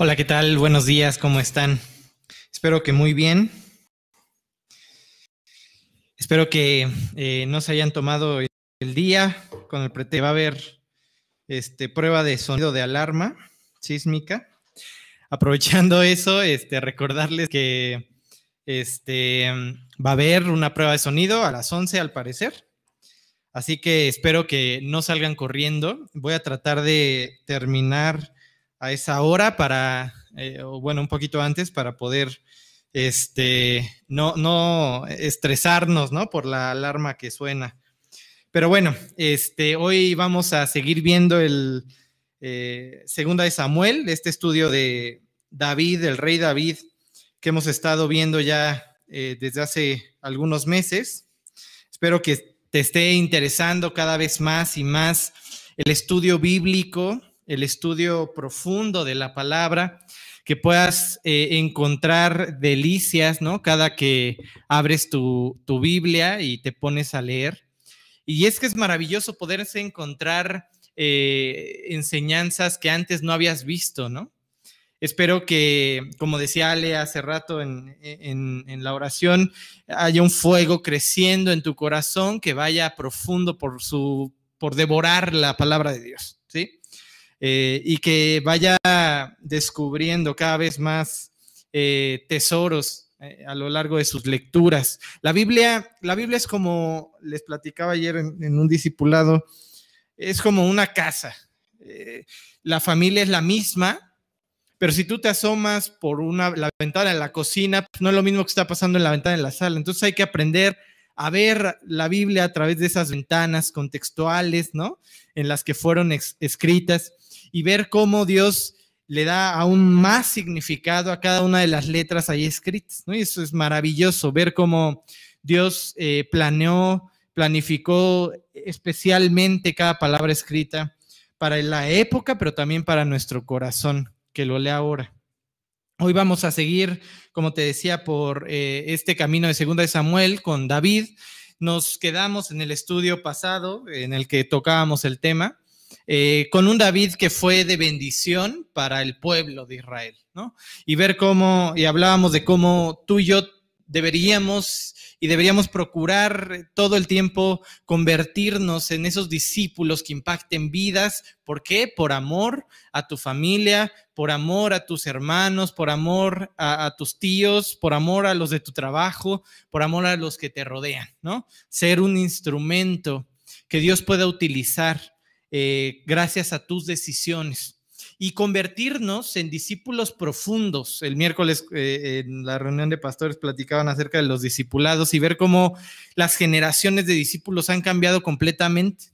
Hola, ¿qué tal? Buenos días, ¿cómo están? Espero que muy bien. Espero que eh, no se hayan tomado el día con el pretexto. Va a haber este, prueba de sonido de alarma sísmica. Aprovechando eso, este, recordarles que este, va a haber una prueba de sonido a las 11 al parecer. Así que espero que no salgan corriendo. Voy a tratar de terminar a esa hora para, eh, bueno, un poquito antes para poder este, no, no estresarnos, ¿no? Por la alarma que suena. Pero bueno, este, hoy vamos a seguir viendo el eh, Segunda de Samuel, este estudio de David, el rey David, que hemos estado viendo ya eh, desde hace algunos meses. Espero que te esté interesando cada vez más y más el estudio bíblico, el estudio profundo de la palabra, que puedas eh, encontrar delicias, ¿no? Cada que abres tu, Biblia y te pones a leer. Y es que es maravilloso poderse encontrar eh, enseñanzas que antes no habías visto, ¿no? Espero que, como decía Ale hace rato en, la oración, haya un fuego creciendo en tu corazón que vaya profundo por, su, por devorar la palabra de Dios, ¿sí? Eh, y que vaya descubriendo cada vez más eh, tesoros eh, a lo largo de sus lecturas. La Biblia, la Biblia es como les platicaba ayer en un discipulado, es como una casa. la familia es la misma, pero si tú te asomas por una, la ventana de la cocina, pues no es lo mismo que está pasando en la ventana de la sala. Entonces hay que aprender a ver la Biblia a través de esas ventanas contextuales, ¿no? En las que fueron escritas y ver cómo Dios le da aún más significado a cada una de las letras ahí escritas, ¿no? Y eso es maravilloso, ver cómo Dios eh, planeó, planificó especialmente cada palabra escrita para la época, pero también para nuestro corazón que lo lea ahora. Hoy vamos a seguir, como te decía, por eh, este camino de Segunda de Samuel con David. Nos quedamos en el estudio pasado en el que tocábamos el tema, eh, con un David que fue de bendición para el pueblo de Israel, ¿no? Y ver cómo, y hablábamos de cómo tú y yo deberíamos y deberíamos procurar todo el tiempo convertirnos en esos discípulos que impacten vidas. ¿Por qué? Por amor a tu familia, por amor a tus hermanos, por amor a, tus tíos, por amor a los de tu trabajo, por amor a los que te rodean, ¿no? Ser un instrumento que Dios pueda utilizar eh, gracias a tus decisiones y convertirnos en discípulos profundos. El miércoles eh, en la reunión de pastores platicaban acerca de los discipulados y ver cómo las generaciones de discípulos han cambiado completamente.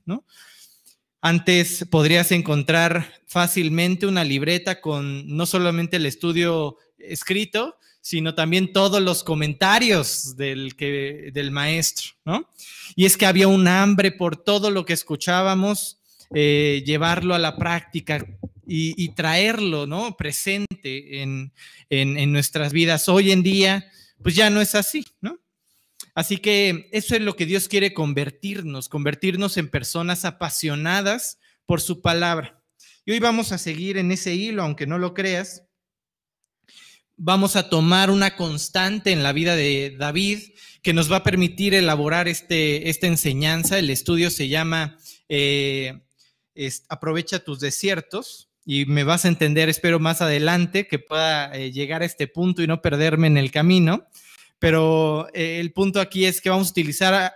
Antes podrías encontrar fácilmente una libreta con no solamente el estudio escrito, sino también todos los comentarios del, que, del maestro, ¿no? Y es que había un hambre por todo lo que escuchábamos, eh, llevarlo a la práctica, y, traerlo, ¿no? Presente en, nuestras vidas. Hoy en día, pues ya no es así, ¿no? Así que eso es lo que Dios quiere convertirnos, convertirnos en personas apasionadas por su palabra. Y hoy vamos a seguir en ese hilo, aunque no lo creas. Vamos a tomar una constante en la vida de David que nos va a permitir elaborar este, esta enseñanza. El estudio se llama eh, Aprovecha tus desiertos y me vas a entender, espero más adelante, que pueda eh, llegar a este punto y no perderme en el camino. Pero eh, el punto aquí es que vamos a utilizar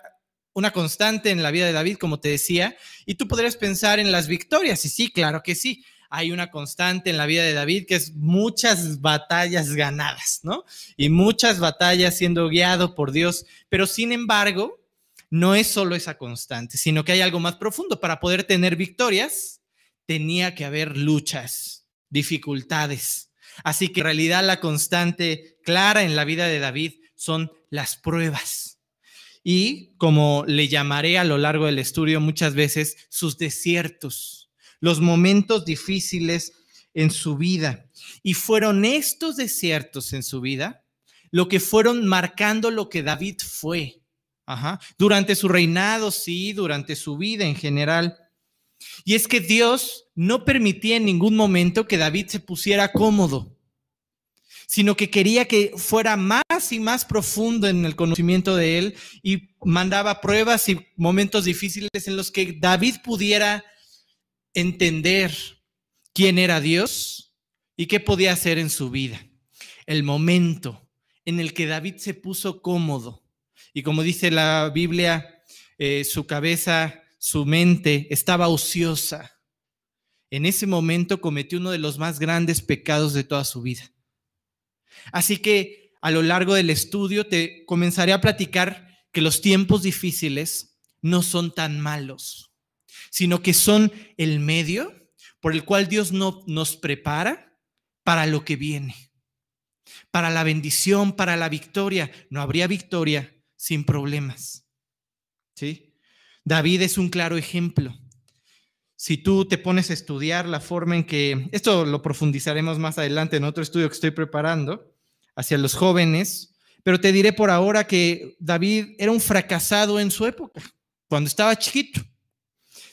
una constante en la vida de David, como te decía, y tú podrías pensar en las victorias, y sí, claro que sí. Hay una constante en la vida de David que es muchas batallas ganadas, ¿no? Y muchas batallas siendo guiado por Dios, pero sin embargo, no es solo esa constante, sino que hay algo más profundo. Para poder tener victorias, tenía que haber luchas, dificultades. Así que en realidad la constante clara en la vida de David son las pruebas. Y como le llamaré a lo largo del estudio muchas veces, sus desiertos, los momentos difíciles en su vida. Y fueron estos desiertos en su vida lo que fueron marcando lo que David fue. Durante su reinado, sí, durante su vida en general Y es que Dios no permitía en ningún momento que David se pusiera cómodo, sino que quería que fuera más y más profundo en el conocimiento de Él y mandaba pruebas y momentos difíciles en los que David pudiera entender quién era Dios y qué podía hacer en su vida. El momento en el que David se puso cómodo y como dice la Biblia, eh, su cabeza, su mente estaba ociosa. En ese momento cometió uno de los más grandes pecados de toda su vida. Así que a lo largo del estudio te comenzaré a platicar que los tiempos difíciles no son tan malos, sino que son el medio por el cual Dios no, nos prepara para lo que viene, para la bendición, para la victoria. No habría victoria sin problemas. ¿Sí? David es un claro ejemplo. Si tú te pones a estudiar la forma en que, esto lo profundizaremos más adelante en otro estudio que estoy preparando hacia los jóvenes, pero te diré por ahora que David era un fracasado en su época, cuando estaba chiquito.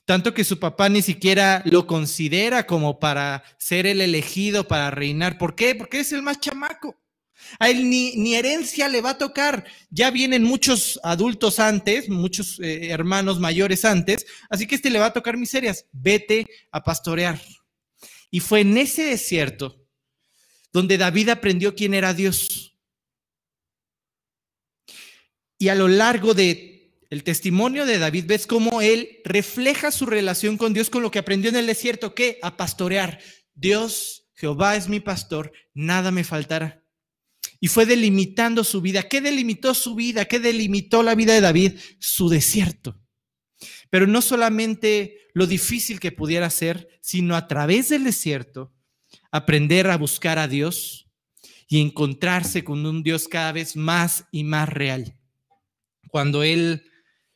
Tanto que su papá ni siquiera lo considera como para ser el elegido para reinar. ¿Por qué? Porque es el más chamaco. A él ni, herencia le va a tocar. Ya vienen muchos adultos antes, muchos eh, hermanos mayores antes, así que este le va a tocar miserias. Vete a pastorear. Y fue en ese desierto donde David aprendió quién era Dios. Y a lo largo de el testimonio de David ves cómo él refleja su relación con Dios con lo que aprendió en el desierto, ¿qué? A pastorear. Dios, Jehová es mi pastor, nada me faltará y fue delimitando su vida. ¿Qué delimitó su vida? ¿Qué delimitó la vida de David? Su desierto. Pero no solamente lo difícil que pudiera ser, sino a través del desierto, aprender a buscar a Dios y encontrarse con un Dios cada vez más y más real. Cuando él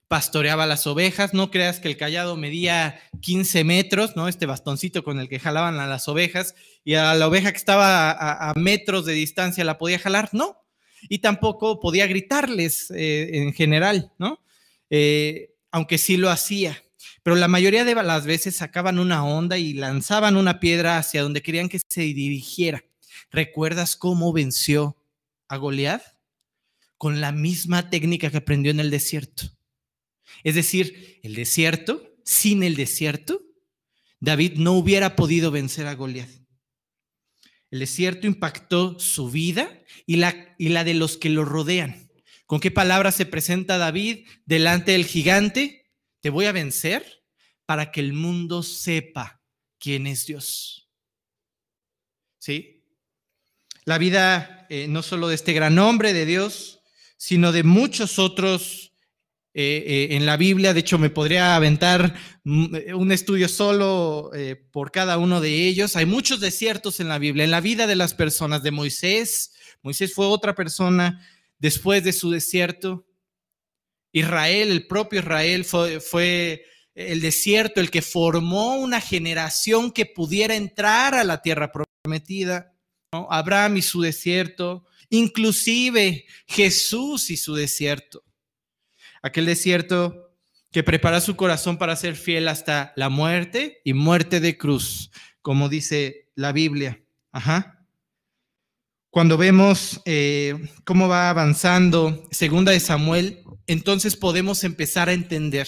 pastoreaba las ovejas, no creas que el callado medía 15 metros, ¿no? Este bastoncito con el que jalaban a las ovejas y a la oveja que estaba a, metros de distancia la podía jalar, no. Y tampoco podía gritarles eh, en general, ¿no? Eh, aunque sí lo hacía. Pero la mayoría de las veces sacaban una onda y lanzaban una piedra hacia donde querían que se dirigiera. ¿Recuerdas cómo venció a Goliat? Con la misma técnica que aprendió en el desierto es decir, el desierto, sin el desierto, David no hubiera podido vencer a Goliat. El desierto impactó su vida y la, y la de los que lo rodean. ¿Con qué palabras se presenta David delante del gigante? Te voy a vencer para que el mundo sepa quién es Dios. ¿Sí? La vida eh, no solo de este gran hombre de Dios, sino de muchos otros eh, eh, en la Biblia. De hecho, me podría aventar mm, eh, un estudio solo por cada uno de ellos. Hay muchos desiertos en la Biblia, en la vida de las personas, de Moisés. Moisés fue otra persona después de su desierto. Israel, el propio Israel fue, el desierto el que formó una generación que pudiera entrar a la tierra prometida. Abraham y su desierto, inclusive Jesús y su desierto aquel desierto que prepara su corazón para ser fiel hasta la muerte y muerte de cruz, como dice la Biblia. Ajá. Cuando vemos eh, cómo va avanzando Segunda de Samuel, entonces podemos empezar a entender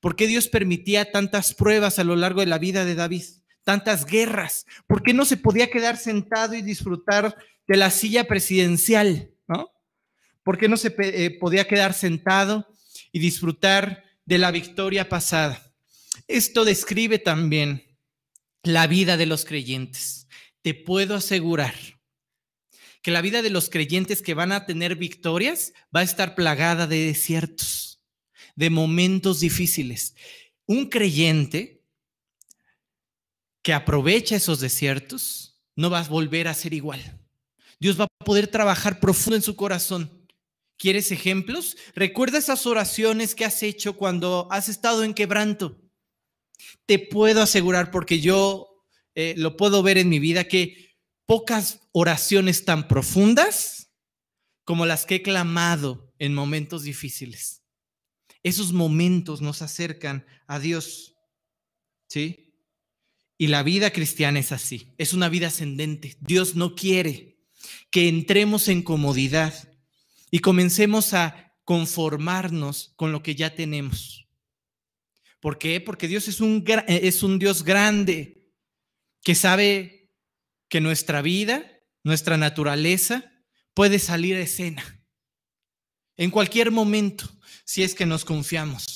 por qué Dios permitía tantas pruebas a lo largo de la vida de David, tantas guerras, por qué no se podía quedar sentado y disfrutar de la silla presidencial, ¿no? ¿Por qué no se eh, podía quedar sentado y disfrutar de la victoria pasada. Esto describe también la vida de los creyentes. Te puedo asegurar que la vida de los creyentes que van a tener victorias va a estar plagada de desiertos, de momentos difíciles. Un creyente que aprovecha esos desiertos no va a volver a ser igual. Dios va a poder trabajar profundo en su corazón ¿Quieres ejemplos? Recuerda esas oraciones que has hecho cuando has estado en quebranto. Te puedo asegurar, porque yo eh, lo puedo ver en mi vida, que pocas oraciones tan profundas como las que he clamado en momentos difíciles. Esos momentos nos acercan a Dios. ¿sí? Y la vida cristiana es así, es una vida ascendente. Dios no quiere que entremos en comodidad y comencemos a conformarnos con lo que ya tenemos. ¿Por qué? Porque Dios es un, es un Dios grande que sabe que nuestra vida, nuestra naturaleza puede salir a escena en cualquier momento si es que nos confiamos.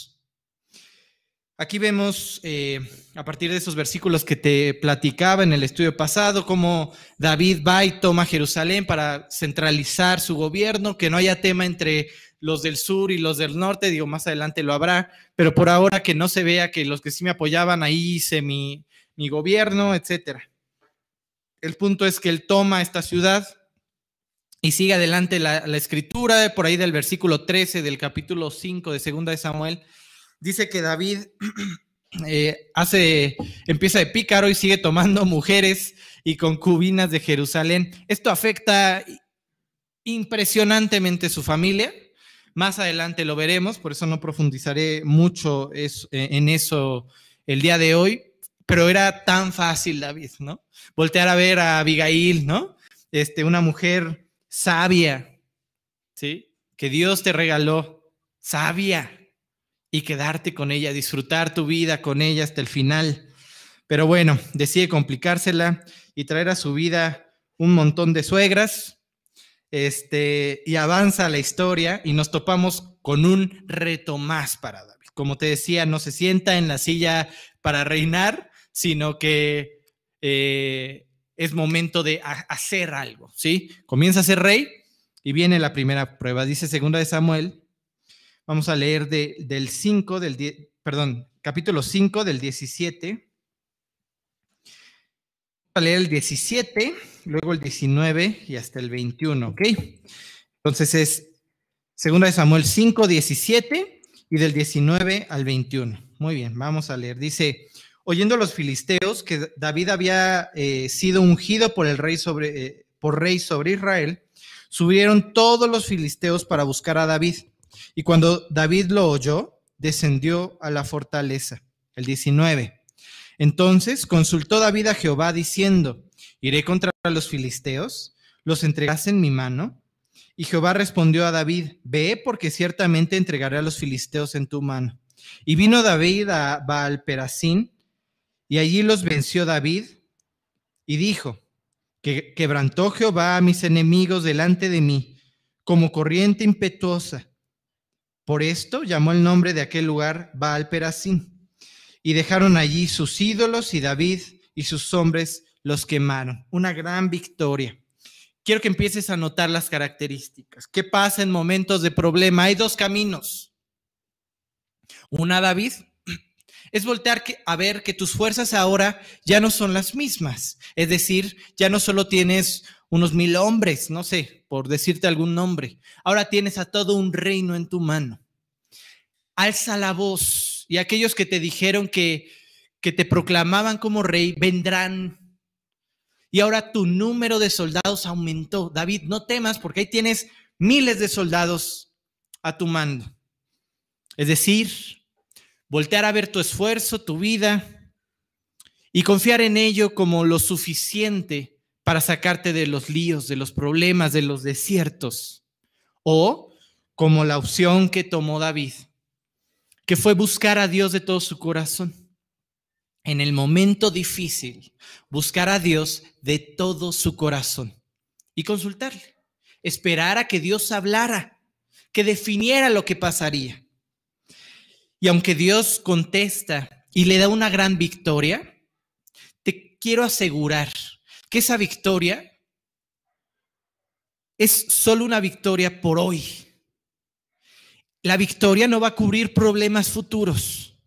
Aquí vemos, eh, a partir de esos versículos que te platicaba en el estudio pasado, cómo David va y toma Jerusalén para centralizar su gobierno, que no haya tema entre los del sur y los del norte, digo, más adelante lo habrá, pero por ahora que no se vea que los que sí me apoyaban, ahí hice mi, mi gobierno, etcétera. El punto es que él toma esta ciudad y sigue adelante la, la escritura, por ahí del versículo 13 del capítulo 5 de Segunda de Samuel, dice que David eh, hace, empieza de pícaro y sigue tomando mujeres y concubinas de Jerusalén. Esto afecta impresionantemente su familia. Más adelante lo veremos, por eso no profundizaré mucho eh, en eso el día de hoy, pero era tan fácil, David, ¿no? Voltear a ver a Abigail, ¿no? Este, una mujer sabia, ¿sí? Que Dios te regaló, sabia, y quedarte con ella, disfrutar tu vida con ella hasta el final. Pero bueno, decide complicársela y traer a su vida un montón de suegras. Este, y avanza la historia y nos topamos con un reto más para David. Como te decía, no se sienta en la silla para reinar, sino que eh, es momento de hacer algo, ¿sí? Comienza a ser rey y viene la primera prueba. Dice segunda de Samuel Vamos a leer del 5, del, perdón, capítulo 5 del 17. Vamos a leer el 17, luego el 19 y hasta el 21, ¿ok? Entonces es segunda de Samuel 5, 17 y del 19 al 21. Muy bien, vamos a leer. Dice, oyendo los filisteos que David había eh, sido ungido por el rey sobre, eh, por rey sobre Israel, subieron todos los filisteos para buscar a David y cuando David lo oyó, descendió a la fortaleza. El 19. Entonces consultó David a Jehová diciendo, ¿iré contra los filisteos? ¿Los entregas en mi mano? Y Jehová respondió a David, ve porque ciertamente entregaré a los filisteos en tu mano. Y vino David a baal y allí los venció David y dijo, que quebrantó Jehová a mis enemigos delante de mí, como corriente impetuosa por esto llamó el nombre de aquel lugar Baal Perasín. Y dejaron allí sus ídolos y David y sus hombres los quemaron. Una gran victoria. Quiero que empieces a notar las características. ¿Qué pasa en momentos de problema? Hay dos caminos. Una, David, es voltear a ver que tus fuerzas ahora ya no son las mismas. Es decir, ya no solo tienes unos mil hombres, no sé, por decirte algún nombre. Ahora tienes a todo un reino en tu mano. Alza la voz y aquellos que te dijeron que, que te proclamaban como rey vendrán. Y ahora tu número de soldados aumentó. David, no temas porque ahí tienes miles de soldados a tu mando. Es decir, voltear a ver tu esfuerzo, tu vida y confiar en ello como lo suficiente para sacarte de los líos, de los problemas, de los desiertos. O como la opción que tomó David, que fue buscar a Dios de todo su corazón. En el momento difícil, buscar a Dios de todo su corazón y consultarle. Esperar a que Dios hablara, que definiera lo que pasaría. Y aunque Dios contesta y le da una gran victoria, te quiero asegurar que esa victoria es solo una victoria por hoy. La victoria no va a cubrir problemas futuros.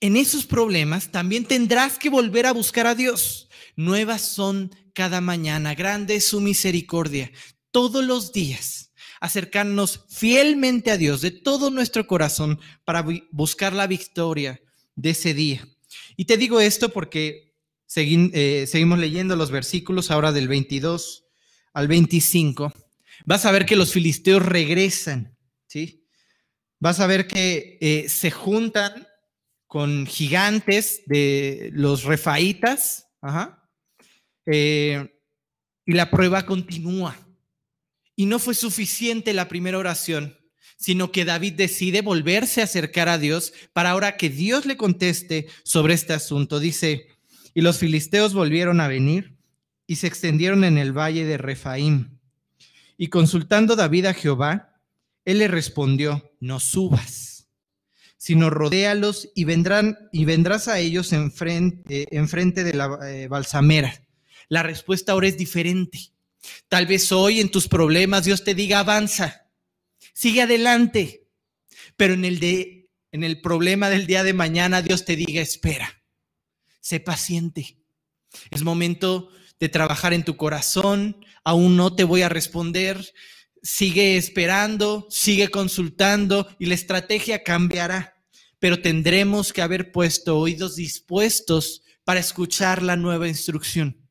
En esos problemas también tendrás que volver a buscar a Dios. Nuevas son cada mañana, grande es su misericordia. Todos los días, acercarnos fielmente a Dios de todo nuestro corazón para buscar la victoria de ese día. Y te digo esto porque eh, seguimos leyendo los versículos ahora del 22 al 25. Vas a ver que los filisteos regresan, ¿sí? Vas a ver que eh, se juntan con gigantes de los refaítas. Eh, y la prueba continúa. Y no fue suficiente la primera oración, sino que David decide volverse a acercar a Dios para ahora que Dios le conteste sobre este asunto. Dice, y los filisteos volvieron a venir y se extendieron en el valle de Refaim. Y consultando David a Jehová, él le respondió, no subas, sino rodéalos y vendrán y vendrás a ellos en frente, de la eh, balsamera. La respuesta ahora es diferente. Tal vez hoy en tus problemas Dios te diga avanza, sigue adelante, pero en el problema del día de mañana Dios te diga espera, sé paciente. Es momento de trabajar en tu corazón, aún no te voy a responder, sigue esperando, sigue consultando y la estrategia cambiará, pero tendremos que haber puesto oídos dispuestos para escuchar la nueva instrucción.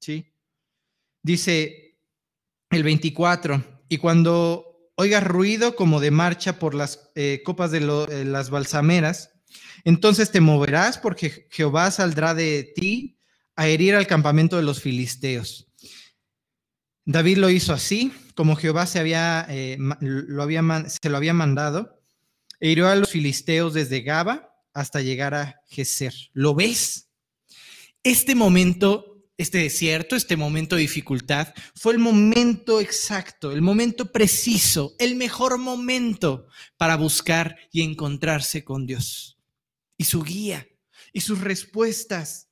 ¿Sí? Dice el 24, y cuando oigas ruido como de marcha por las eh, copas de eh, las balsameras, entonces te moverás porque Jehová saldrá de ti a herir al campamento de los filisteos. David lo hizo así, como Jehová se, había, eh, lo había, se lo había mandado, e hirió a los filisteos desde Gaba hasta llegar a Geser. ¿Lo ves? Este momento este desierto, este momento de dificultad, fue el momento exacto, el momento preciso, el mejor momento para buscar y encontrarse con Dios y su guía y sus respuestas.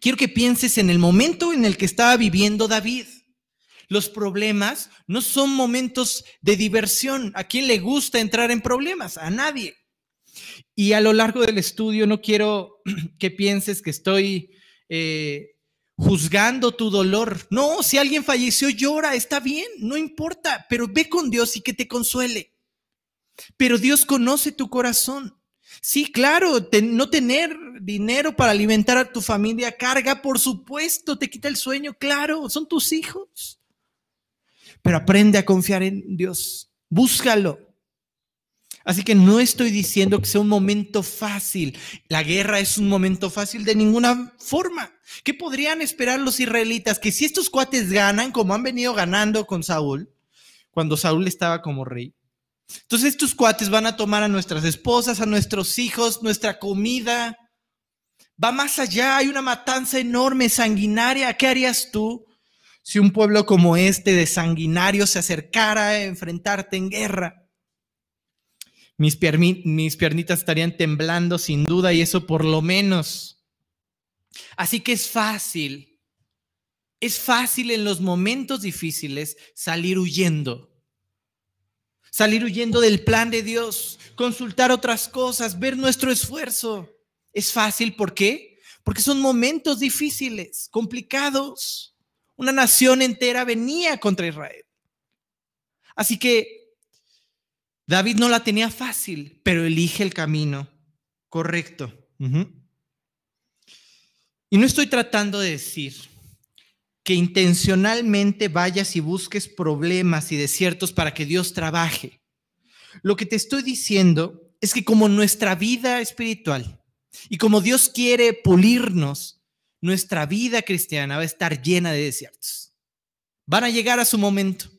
Quiero que pienses en el momento en el que estaba viviendo David. Los problemas no son momentos de diversión. ¿A quién le gusta entrar en problemas? A nadie. Y a lo largo del estudio no quiero que pienses que estoy eh, juzgando tu dolor. No, si alguien falleció, llora, está bien, no importa, pero ve con Dios y que te consuele. Pero Dios conoce tu corazón. Sí, claro, no tener dinero para alimentar a tu familia carga, por supuesto, te quita el sueño, claro, son tus hijos. Pero aprende a confiar en Dios, búscalo. Así que no estoy diciendo que sea un momento fácil. La guerra es un momento fácil de ninguna forma. ¿Qué podrían esperar los israelitas? Que si estos cuates ganan, como han venido ganando con Saúl, cuando Saúl estaba como rey. Entonces estos cuates van a tomar a nuestras esposas, a nuestros hijos, nuestra comida. Va más allá, hay una matanza enorme, sanguinaria. ¿Qué harías tú si un pueblo como este de sanguinario se acercara a enfrentarte en guerra? mis, mis piernitas estarían temblando sin duda y eso por lo menos. Así que es fácil, es fácil en los momentos difíciles salir huyendo. Salir huyendo del plan de Dios, consultar otras cosas, ver nuestro esfuerzo. Es fácil, ¿por qué? Porque son momentos difíciles, complicados. Una nación entera venía contra Israel. Así que David no la tenía fácil, pero elige el camino correcto. Y no estoy tratando de decir que intencionalmente vayas y busques problemas y desiertos para que Dios trabaje. Lo que te estoy diciendo es que como nuestra vida espiritual y como Dios quiere pulirnos, nuestra vida cristiana va a estar llena de desiertos. Van a llegar a su momento.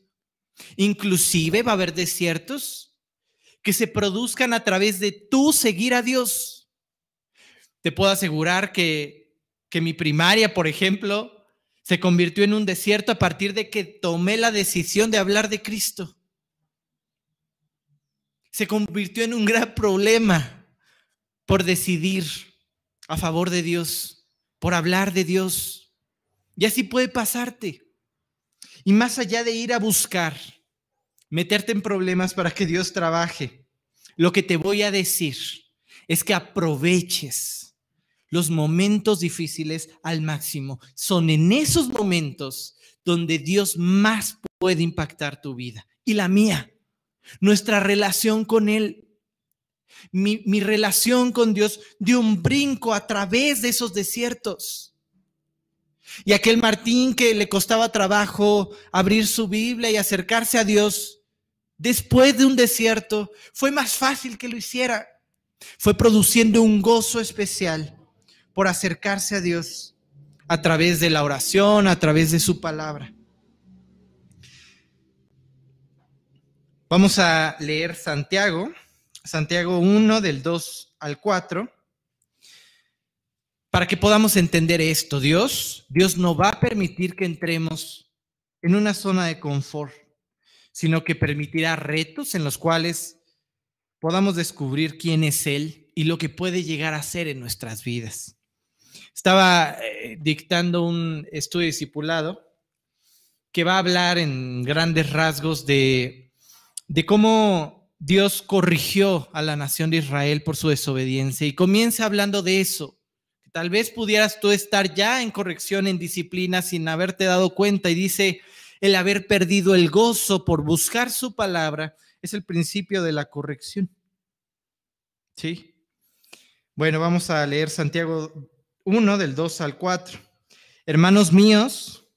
Inclusive va a haber desiertos que se produzcan a través de tú seguir a Dios. Te puedo asegurar que, que mi primaria, por ejemplo, se convirtió en un desierto a partir de que tomé la decisión de hablar de Cristo. Se convirtió en un gran problema por decidir a favor de Dios, por hablar de Dios. Y así puede pasarte. Y más allá de ir a buscar meterte en problemas para que Dios trabaje. Lo que te voy a decir es que aproveches los momentos difíciles al máximo. Son en esos momentos donde Dios más puede impactar tu vida y la mía, nuestra relación con Él. Mi, mi, relación con Dios dio un brinco a través de esos desiertos. Y aquel Martín que le costaba trabajo abrir su Biblia y acercarse a Dios, después de un desierto, fue más fácil que lo hiciera. Fue produciendo un gozo especial por acercarse a Dios a través de la oración, a través de su palabra. Vamos a leer Santiago, Santiago 1 del 2 al 4, para que podamos entender esto. Dios, Dios no va a permitir que entremos en una zona de confort, sino que permitirá retos en los cuales podamos descubrir quién es Él y lo que puede llegar a ser en nuestras vidas. Estaba eh, dictando un estudio discipulado que va a hablar en grandes rasgos de, de cómo Dios corrigió a la nación de Israel por su desobediencia y comienza hablando de eso. Tal vez pudieras tú estar ya en corrección, en disciplina, sin haberte dado cuenta y dice, el haber perdido el gozo por buscar su palabra es el principio de la corrección. ¿Sí? Bueno, vamos a leer Santiago 1 del 2 al 4. Hermanos míos,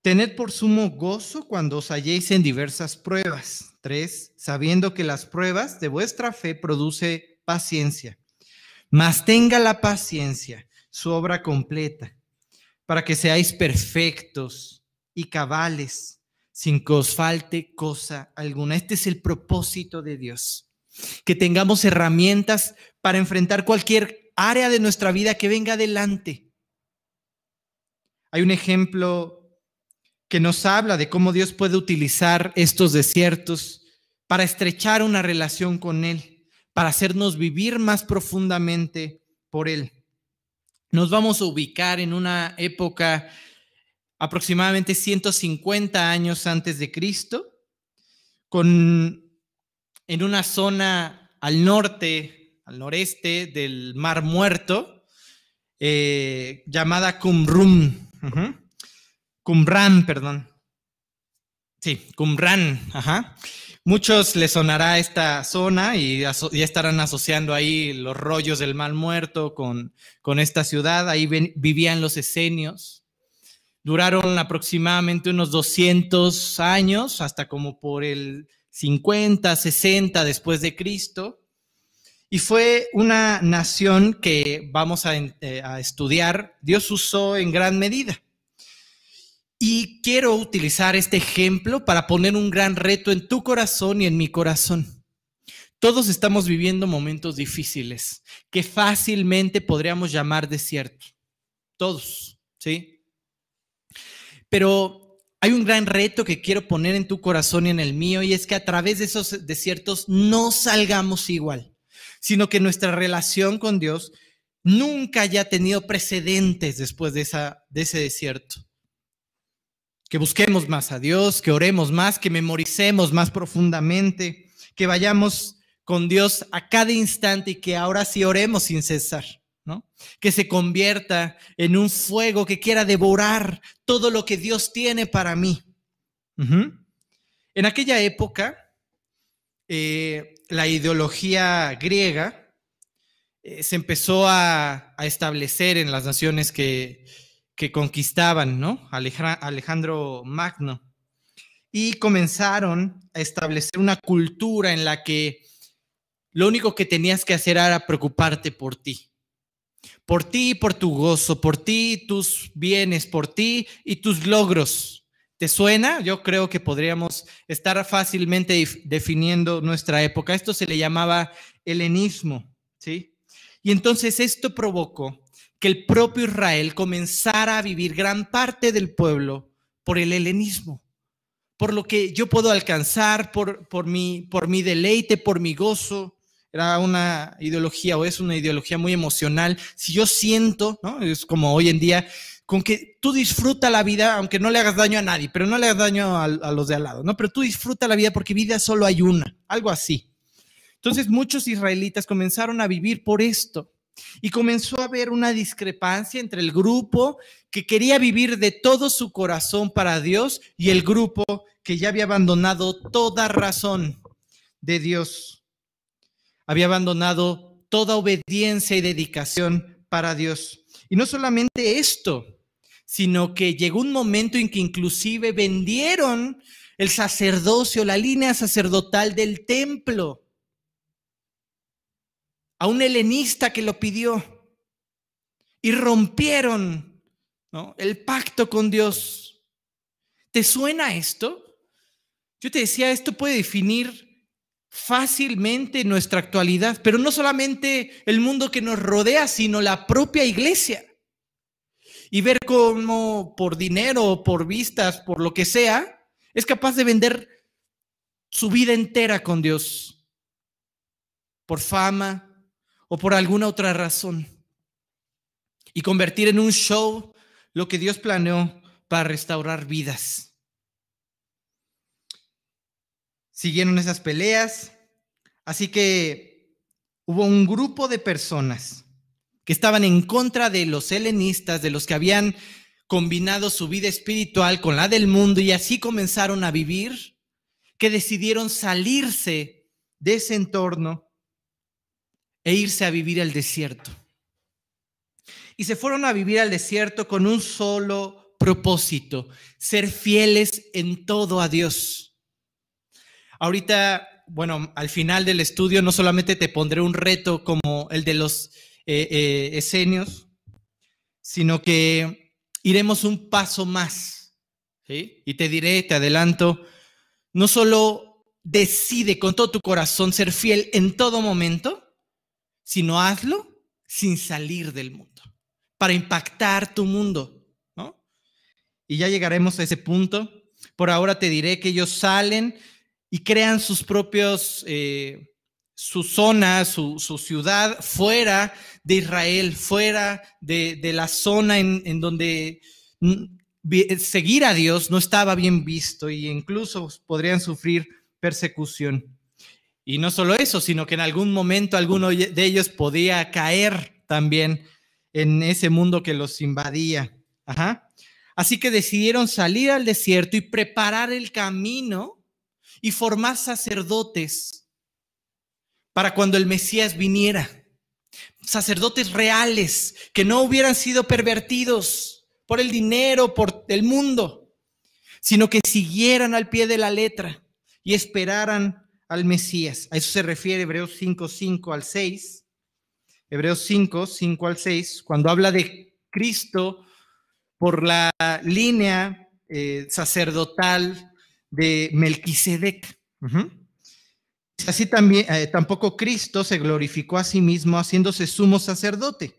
tened por sumo gozo cuando os halléis en diversas pruebas. 3. Sabiendo que las pruebas de vuestra fe produce paciencia. Mas tenga la paciencia su obra completa, para que seáis perfectos y cabales, sin que os falte cosa alguna. Este es el propósito de Dios, que tengamos herramientas para enfrentar cualquier área de nuestra vida que venga adelante. Hay un ejemplo que nos habla de cómo Dios puede utilizar estos desiertos para estrechar una relación con Él, para hacernos vivir más profundamente por Él. Nos vamos a ubicar en una época aproximadamente 150 años antes de Cristo, con, en una zona al norte al noreste del Mar Muerto, eh, llamada Qumrum. Qumran, perdón. Sí, Qumran, ajá. Muchos les sonará esta zona y ya estarán asociando ahí los rollos del Mar Muerto con, con esta ciudad. Ahí vivían los esenios. Duraron aproximadamente unos 200 años, hasta como por el 50, 60 después de Cristo. Y fue una nación que vamos eh, a, estudiar, Dios usó en gran medida. Y quiero utilizar este ejemplo para poner un gran reto en tu corazón y en mi corazón. Todos estamos viviendo momentos difíciles que fácilmente podríamos llamar desierto. Todos, ¿sí? Pero hay un gran reto que quiero poner en tu corazón y en el mío y es que a través de esos desiertos no salgamos igual sino que nuestra relación con Dios nunca haya tenido precedentes después de, esa, de ese desierto. Que busquemos más a Dios, que oremos más, que memoricemos más profundamente, que vayamos con Dios a cada instante y que ahora sí oremos sin cesar, ¿no? Que se convierta en un fuego que quiera devorar todo lo que Dios tiene para mí. En aquella época, eh, la ideología griega eh, se empezó a, establecer en las naciones que, conquistaban, ¿no? Alejandro Magno. Y comenzaron a establecer una cultura en la que lo único que tenías que hacer era preocuparte por ti. Por ti por tu gozo, por ti tus bienes, por ti y tus logros. ¿Te suena? Yo creo que podríamos estar fácilmente definiendo nuestra época. Esto se le llamaba helenismo, ¿sí? Y entonces esto provocó que el propio Israel comenzara a vivir gran parte del pueblo por el helenismo, por lo que yo puedo alcanzar, por, por, mi, por mi deleite, por mi gozo. Era una ideología o es una ideología muy emocional. Si yo siento, ¿no? Es como hoy en día, con que tú disfruta la vida, aunque no le hagas daño a nadie, pero no le hagas daño a, los de al lado, ¿no? Pero tú disfruta la vida porque vida solo hay una, algo así. Entonces muchos israelitas comenzaron a vivir por esto y comenzó a haber una discrepancia entre el grupo que quería vivir de todo su corazón para Dios y el grupo que ya había abandonado toda razón de Dios. Había abandonado toda obediencia y dedicación para Dios. Y no solamente esto, sino que llegó un momento en que inclusive vendieron el sacerdocio, la línea sacerdotal del templo. a un helenista que lo pidió y rompieron el pacto con Dios. ¿Te suena esto? Yo te decía, esto puede definir fácilmente nuestra actualidad, pero no solamente el mundo que nos rodea, sino la propia iglesia. Y ver cómo por dinero, por vistas, por lo que sea, es capaz de vender su vida entera con Dios, por fama o por alguna otra razón, y convertir en un show lo que Dios planeó para restaurar vidas. Siguieron esas peleas, así que hubo un grupo de personas que estaban en contra de los helenistas, de los que habían combinado su vida espiritual con la del mundo y así comenzaron a vivir que decidieron salirse de ese entorno e irse a vivir al desierto. Y se fueron a vivir al desierto con un solo propósito, ser fieles en todo a Dios. Ahorita, bueno, al final del estudio no solamente te pondré un reto como el de los eh, eh, esenios, sino que iremos un paso más. Y te diré, te adelanto, no solo decide con todo tu corazón ser fiel en todo momento, sino hazlo sin salir del mundo, para impactar tu mundo, ¿no? Y ya llegaremos a ese punto. Por ahora te diré que ellos salen y crean sus propios, eh, su zona, su, ciudad fuera de Israel, fuera de, la zona en, en donde seguir a Dios no estaba bien visto y incluso podrían sufrir persecución. Y no solo eso, sino que en algún momento alguno de ellos podía caer también en ese mundo que los invadía. Así que decidieron salir al desierto y preparar el camino y formar sacerdotes para cuando el Mesías viniera. Sacerdotes reales que no hubieran sido pervertidos por el dinero, por el mundo, sino que siguieran al pie de la letra y esperaran al Mesías. A eso se refiere Hebreos 5, 5 al 6. Hebreos 5, 5 al 6, cuando habla de Cristo por la línea eh, sacerdotal de Melquisedec. Así también, eh, tampoco Cristo se glorificó a sí mismo haciéndose sumo sacerdote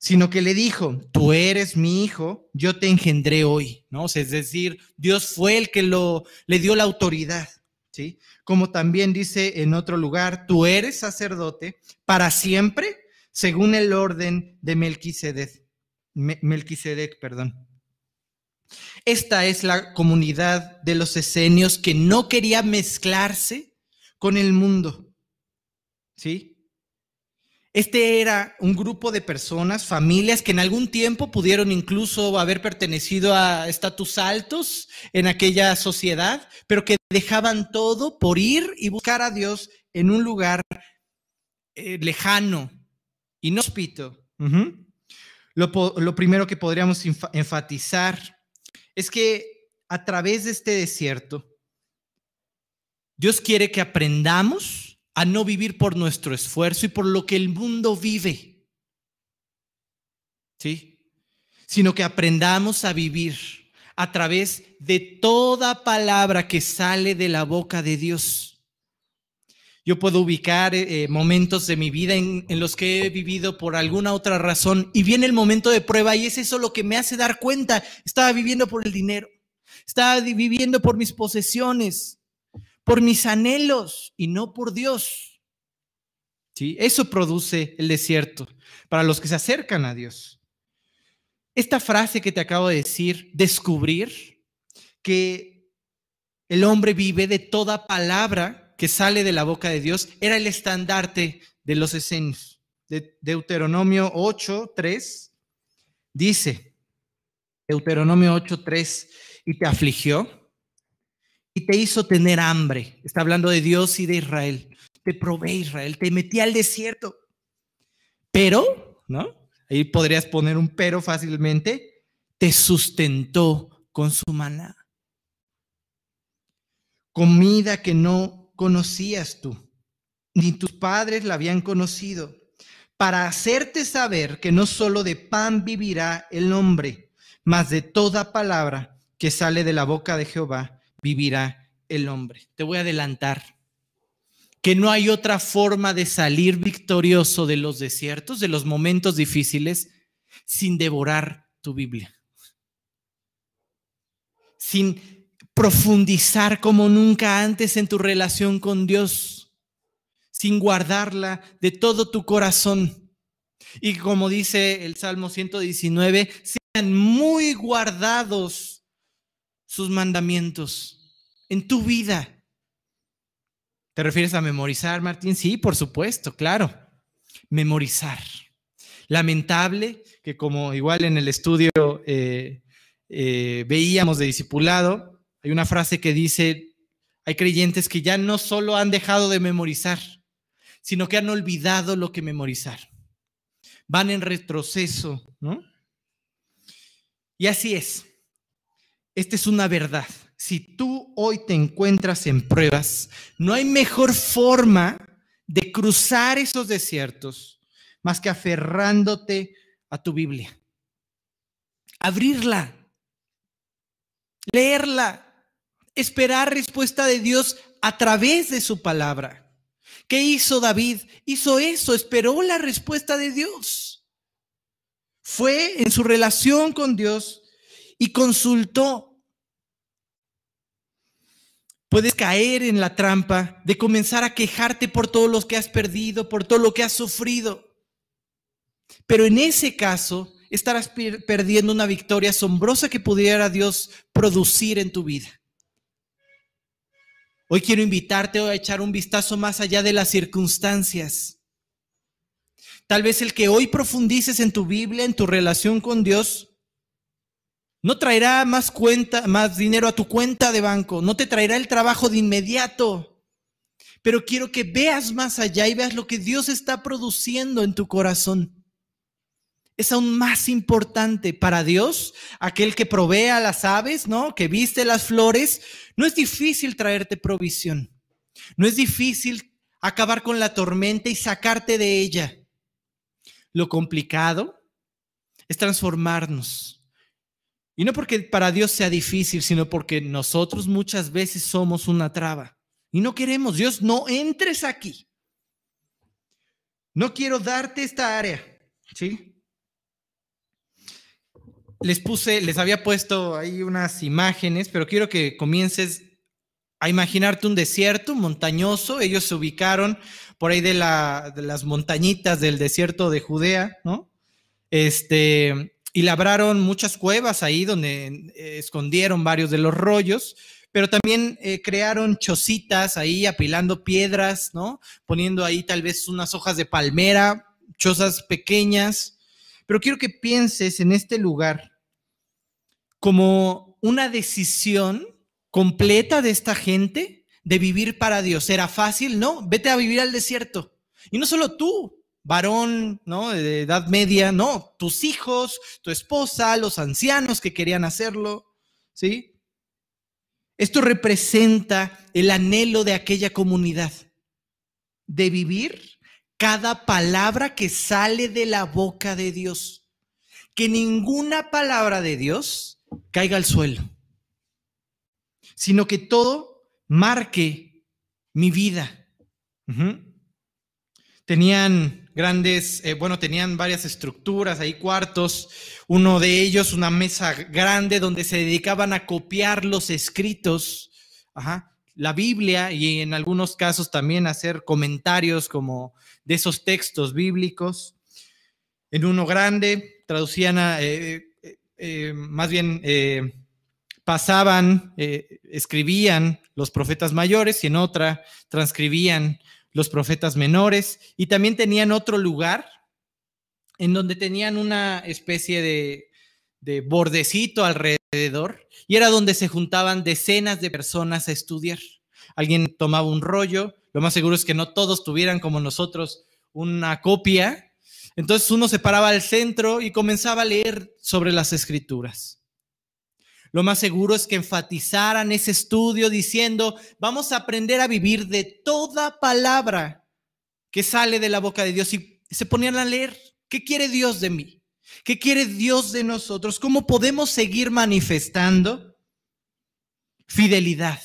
sino que le dijo, tú eres mi hijo, yo te engendré hoy, ¿no? es decir, Dios fue el que lo, le dio la autoridad, ¿sí? Como también dice en otro lugar, tú eres sacerdote para siempre, según el orden de Melquisedec, Melquisedec, perdón. Esta es la comunidad de los esenios que no quería mezclarse con el mundo, ¿sí? Este era un grupo de personas, familias que en algún tiempo pudieron incluso haber pertenecido a estatus altos en aquella sociedad, pero que dejaban todo por ir y buscar a Dios en un lugar eh, lejano, inhóspito. lo, lo primero que podríamos enfatizar es que a través de este desierto, Dios quiere que aprendamos a no vivir por nuestro esfuerzo y por lo que el mundo vive. ¿Sí? Sino que aprendamos a vivir a través de toda palabra que sale de la boca de Dios. Yo puedo ubicar eh, momentos de mi vida en, en, los que he vivido por alguna otra razón y viene el momento de prueba y es eso lo que me hace dar cuenta. Estaba viviendo por el dinero, estaba viviendo por mis posesiones, por mis anhelos y no por Dios. ¿Sí? Eso produce el desierto para los que se acercan a Dios. Esta frase que te acabo de decir, descubrir que el hombre vive de toda palabra que sale de la boca de Dios, era el estandarte de los esenios. De Deuteronomio 8, 3 dice, Deuteronomio 8, 3, y te afligió y te hizo tener hambre. Está hablando de Dios y de Israel. Te probé Israel, te metí al desierto. Pero, ¿no? Ahí podrías poner un pero fácilmente. Te sustentó con su maná. Comida que no conocías tú, ni tus padres la habían conocido. para hacerte saber que no solo de pan vivirá el hombre, mas de toda palabra que sale de la boca de Jehová vivirá el hombre. Te voy a adelantar que no hay otra forma de salir victorioso de los desiertos, de los momentos difíciles, sin devorar tu Biblia. Sin profundizar como nunca antes en tu relación con Dios, sin guardarla de todo tu corazón. Y como dice el Salmo 119, sean muy guardados sus mandamientos en tu vida ¿Te refieres a memorizar, Martín? Sí, por supuesto, claro. Memorizar. Lamentable que como igual en el estudio eh, eh, veíamos de discipulado, hay una frase que dice, hay creyentes que ya no solo han dejado de memorizar, sino que han olvidado lo que memorizar. Van en retroceso, ¿no? Y así es. Esta es una verdad si tú hoy te encuentras en pruebas, no hay mejor forma de cruzar esos desiertos más que aferrándote a tu Biblia. Abrirla, leerla, esperar respuesta de Dios a través de su palabra. ¿Qué hizo David? Hizo eso, esperó la respuesta de Dios. Fue en su relación con Dios y consultó Puedes caer en la trampa de comenzar a quejarte por todo lo que has perdido, por todo lo que has sufrido. Pero en ese caso estarás perdiendo una victoria asombrosa que pudiera Dios producir en tu vida. Hoy quiero invitarte a echar un vistazo más allá de las circunstancias. Tal vez el que hoy profundices en tu Biblia, en tu relación con Dios, no traerá más cuenta, más dinero a tu cuenta de banco, no te traerá el trabajo de inmediato. Pero quiero que veas más allá y veas lo que Dios está produciendo en tu corazón. Es aún más importante para Dios, aquel que provee a las aves, ¿no? Que viste las flores, no es difícil traerte provisión. No es difícil acabar con la tormenta y sacarte de ella. Lo complicado es transformarnos y no porque para Dios sea difícil, sino porque nosotros muchas veces somos una traba. Y no queremos, Dios, no entres aquí. No quiero darte esta área. ¿Sí? Les puse, les había puesto ahí unas imágenes, pero quiero que comiences a imaginarte un desierto montañoso. Ellos se ubicaron por ahí de, la, de las montañitas del desierto de Judea, ¿no? Este, y labraron muchas cuevas ahí donde eh, escondieron varios de los rollos, pero también eh, crearon chocitas ahí apilando piedras, ¿no? Poniendo ahí tal vez unas hojas de palmera, chozas pequeñas. Pero quiero que pienses en este lugar como una decisión completa de esta gente de vivir para Dios. ¿Era fácil? No, vete a vivir al desierto. Y no solo tú, varón, ¿no? De edad media, no, tus hijos, tu esposa, los ancianos que querían hacerlo, ¿sí? Esto representa el anhelo de aquella comunidad de vivir cada palabra que sale de la boca de Dios. Que ninguna palabra de Dios caiga al suelo, sino que todo marque mi vida. Tenían grandes, eh, bueno, tenían varias estructuras, ahí cuartos, uno de ellos una mesa grande donde se dedicaban a copiar los escritos, la Biblia y en algunos casos también hacer comentarios como de esos textos bíblicos. En uno grande traducían, a, eh, eh, más bien pasaban, escribían los profetas mayores y en otra transcribían los profetas menores, y también tenían otro lugar en donde tenían una especie de, bordecito alrededor, y era donde se juntaban decenas de personas a estudiar. Alguien tomaba un rollo, lo más seguro es que no todos tuvieran como nosotros una copia, entonces uno se paraba al centro y comenzaba a leer sobre las escrituras. Lo más seguro es que enfatizaran ese estudio diciendo, vamos a aprender a vivir de toda palabra que sale de la boca de Dios. Y se ponían a leer, ¿qué quiere Dios de mí? ¿Qué quiere Dios de nosotros? ¿Cómo podemos seguir manifestando fidelidad?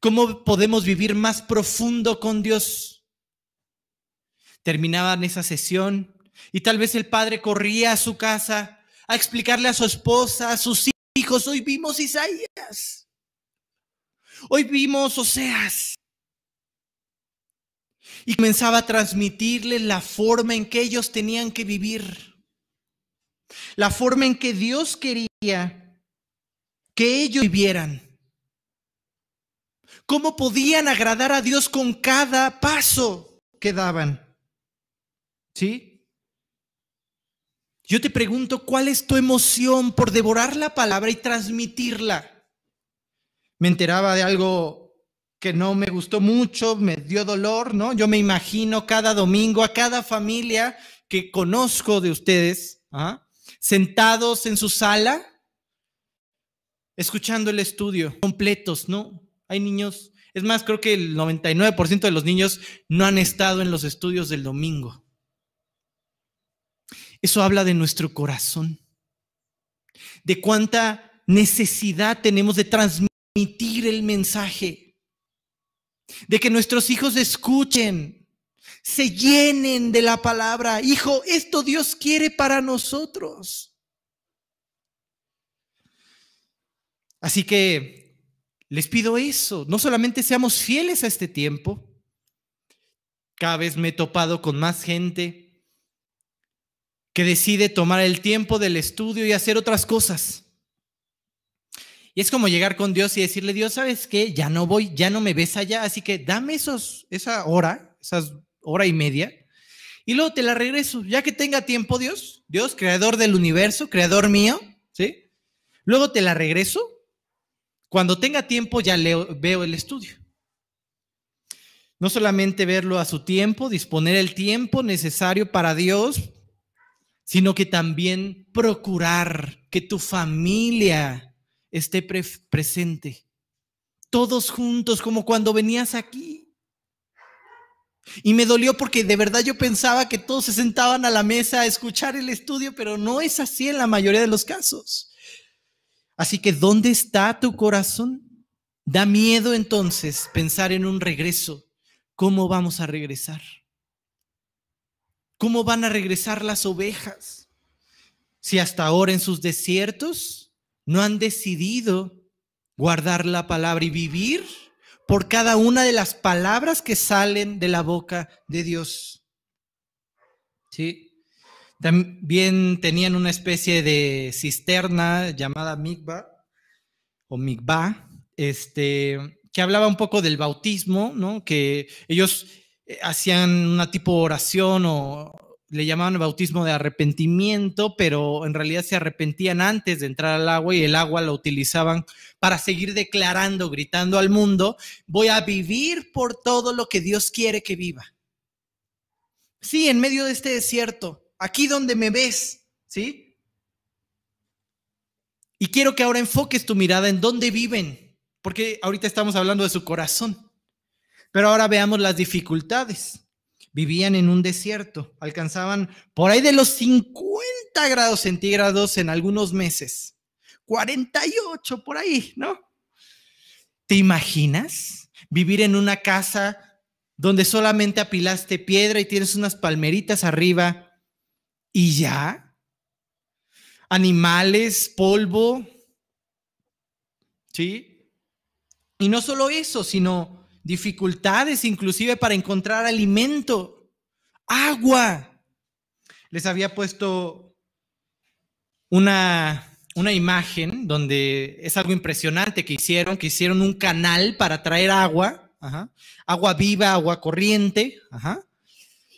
¿Cómo podemos vivir más profundo con Dios? Terminaban esa sesión y tal vez el padre corría a su casa a explicarle a su esposa, a sus hijos, hoy vimos Isaías, hoy vimos Oseas. Y comenzaba a transmitirles la forma en que ellos tenían que vivir, la forma en que Dios quería que ellos vivieran. ¿Cómo podían agradar a Dios con cada paso que daban? ¿Sí? Yo te pregunto, ¿cuál es tu emoción por devorar la palabra y transmitirla? Me enteraba de algo que no me gustó mucho, me dio dolor, ¿no? Yo me imagino cada domingo a cada familia que conozco de ustedes, ¿ah? sentados en su sala, escuchando el estudio, completos, ¿no? Hay niños, es más, creo que el 99% de los niños no han estado en los estudios del domingo. Eso habla de nuestro corazón, de cuánta necesidad tenemos de transmitir el mensaje, de que nuestros hijos escuchen, se llenen de la palabra. Hijo, esto Dios quiere para nosotros. Así que les pido eso, no solamente seamos fieles a este tiempo, cada vez me he topado con más gente que decide tomar el tiempo del estudio y hacer otras cosas. Y es como llegar con Dios y decirle, Dios, ¿sabes qué? Ya no voy, ya no me ves allá, así que dame esos, esa hora, esas hora y media, y luego te la regreso, ya que tenga tiempo Dios, Dios, creador del universo, creador mío, ¿sí? Luego te la regreso, cuando tenga tiempo ya leo, veo el estudio. No solamente verlo a su tiempo, disponer el tiempo necesario para Dios, sino que también procurar que tu familia esté presente. Todos juntos, como cuando venías aquí. Y me dolió porque de verdad yo pensaba que todos se sentaban a la mesa a escuchar el estudio, pero no es así en la mayoría de los casos. Así que, ¿dónde está tu corazón? Da miedo entonces pensar en un regreso. ¿Cómo vamos a regresar? ¿Cómo van a regresar las ovejas? Si hasta ahora en sus desiertos no han decidido guardar la palabra y vivir por cada una de las palabras que salen de la boca de Dios. ¿Sí? También tenían una especie de cisterna llamada Migba o Migba, este, que hablaba un poco del bautismo, ¿no? Que ellos eh, hacían una tipo oración o le llamaban bautismo de arrepentimiento, pero en realidad se arrepentían antes de entrar al agua y el agua la utilizaban para seguir declarando, gritando al mundo, voy a vivir por todo lo que Dios quiere que viva. Sí, en medio de este desierto, aquí donde me ves, ¿sí? Y quiero que ahora enfoques tu mirada en dónde viven, porque ahorita estamos hablando de su corazón. Pero ahora veamos las dificultades. Vivían en un desierto, alcanzaban por ahí de los 50 grados centígrados en algunos meses. 48 por ahí, ¿no? ¿Te imaginas vivir en una casa donde solamente apilaste piedra y tienes unas palmeritas arriba y ya? Animales, polvo, ¿sí? Y no solo eso, sino dificultades inclusive para encontrar alimento, agua. Les había puesto una, una imagen donde es algo impresionante que hicieron, que hicieron un canal para traer agua, agua viva, agua corriente,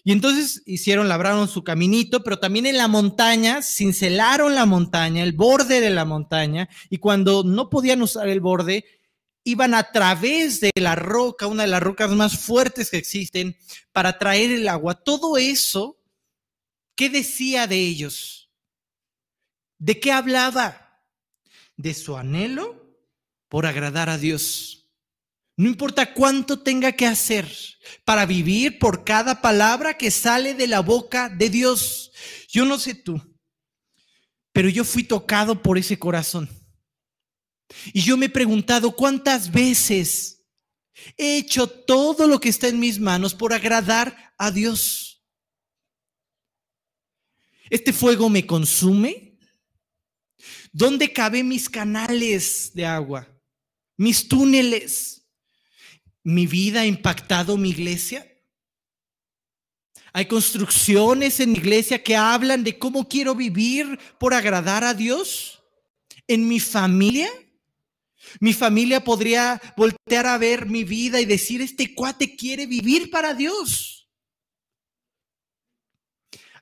Y entonces hicieron, labraron su caminito, pero también en la montaña, cincelaron la montaña, el borde de la montaña, y cuando no podían usar el borde, iban a través de la roca, una de las rocas más fuertes que existen, para traer el agua. Todo eso, ¿qué decía de ellos? ¿De qué hablaba? De su anhelo por agradar a Dios. No importa cuánto tenga que hacer para vivir por cada palabra que sale de la boca de Dios. Yo no sé tú, pero yo fui tocado por ese corazón. Y yo me he preguntado cuántas veces he hecho todo lo que está en mis manos por agradar a Dios. Este fuego me consume. ¿Dónde caben mis canales de agua? Mis túneles mi vida ha impactado mi iglesia? Hay construcciones en mi iglesia que hablan de cómo quiero vivir por agradar a Dios. En mi familia, mi familia podría voltear a ver mi vida y decir, este cuate quiere vivir para Dios.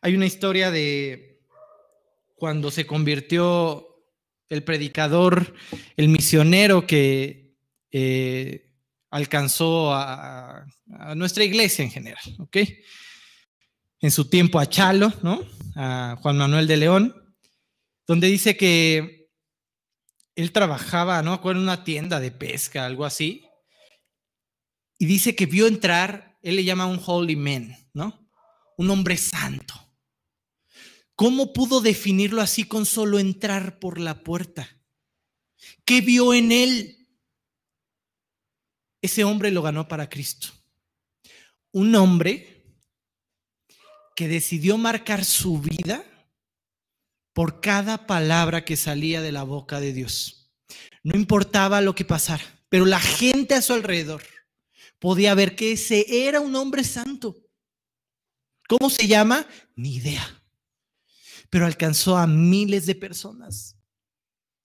Hay una historia de cuando se convirtió el predicador, el misionero que eh, alcanzó a, nuestra iglesia en general, ¿ok? En su tiempo a Chalo, ¿no? A Juan Manuel de León, donde dice que él trabajaba, ¿no? En una tienda de pesca, algo así, y dice que vio entrar, él le llama un holy man, ¿no? Un hombre santo. ¿Cómo pudo definirlo así con solo entrar por la puerta? ¿Qué vio en él? ese hombre lo ganó para Cristo. Un hombre que decidió marcar su vida por cada palabra que salía de la boca de Dios. No importaba lo que pasara, pero la gente a su alrededor podía ver que ese era un hombre santo. ¿Cómo se llama? Ni idea. Pero alcanzó a miles de personas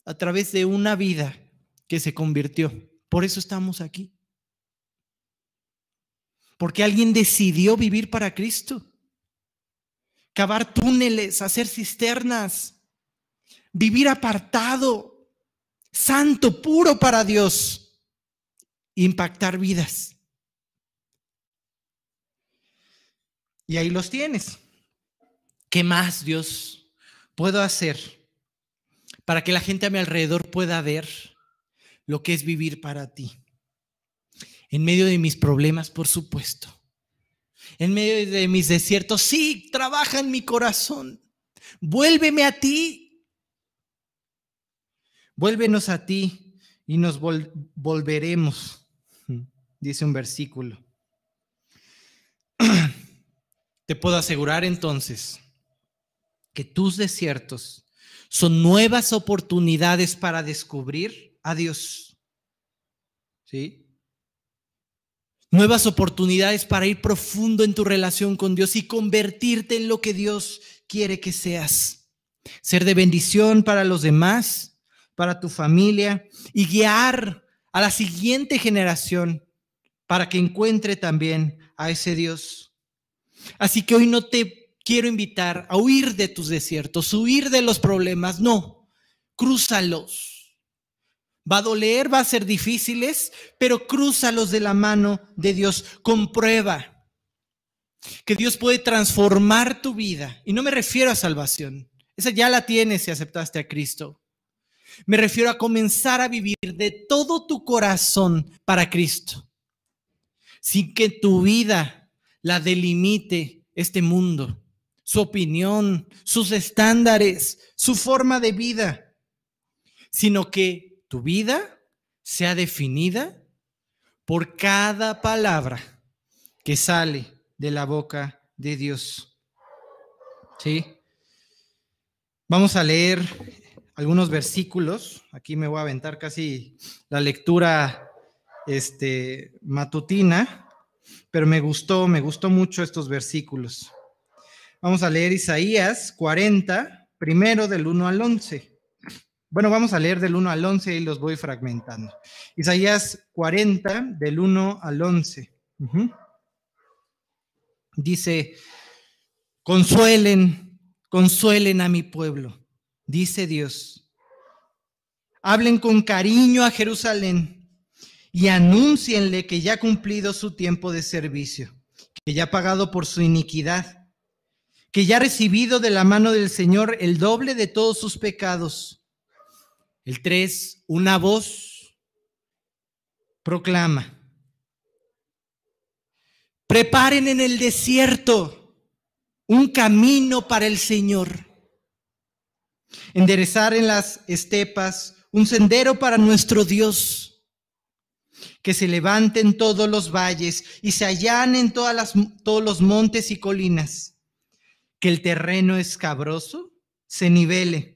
a través de una vida que se convirtió. Por eso estamos aquí. Porque alguien decidió vivir para Cristo. Cavar túneles, hacer cisternas, vivir apartado, santo, puro para Dios, impactar vidas. Y ahí los tienes. ¿Qué más, Dios, puedo hacer para que la gente a mi alrededor pueda ver lo que es vivir para ti? En medio de mis problemas, por supuesto. En medio de mis desiertos, sí, trabaja en mi corazón. Vuélveme a ti. Vuélvenos a ti y nos volveremos, dice un versículo. Te puedo asegurar entonces que tus desiertos son nuevas oportunidades para descubrir a Dios. ¿Sí? Nuevas oportunidades para ir profundo en tu relación con Dios y convertirte en lo que Dios quiere que seas. Ser de bendición para los demás, para tu familia y guiar a la siguiente generación para que encuentre también a ese Dios. Así que hoy no te quiero invitar a huir de tus desiertos, huir de los problemas, no, crúzalos Va a doler, va a ser difíciles, pero crúzalos de la mano de Dios. Comprueba que Dios puede transformar tu vida. Y no me refiero a salvación. Esa ya la tienes si aceptaste a Cristo. Me refiero a comenzar a vivir de todo tu corazón para Cristo. Sin que tu vida la delimite este mundo, su opinión, sus estándares, su forma de vida, sino que tu vida sea definida por cada palabra que sale de la boca de Dios. ¿Sí? Vamos a leer algunos versículos. Aquí me voy a aventar casi la lectura este, matutina, pero me gustó, me gustó mucho estos versículos. Vamos a leer Isaías 40, primero del 1 al 11. Bueno, vamos a leer del 1 al 11 y los voy fragmentando. Isaías 40, del 1 al 11. Dice, consuelen, consuelen a mi pueblo, dice Dios. Hablen con cariño a Jerusalén y anúncienle que ya ha cumplido su tiempo de servicio, que ya ha pagado por su iniquidad, que ya ha recibido de la mano del Señor el doble de todos sus pecados el 3, una voz proclama, Preparen en el desierto un camino para el Señor. Enderezar en las estepas un sendero para nuestro Dios. Que se levanten todos los valles y se allanen todas todos los montes y colinas. Que el terreno escabroso se nivele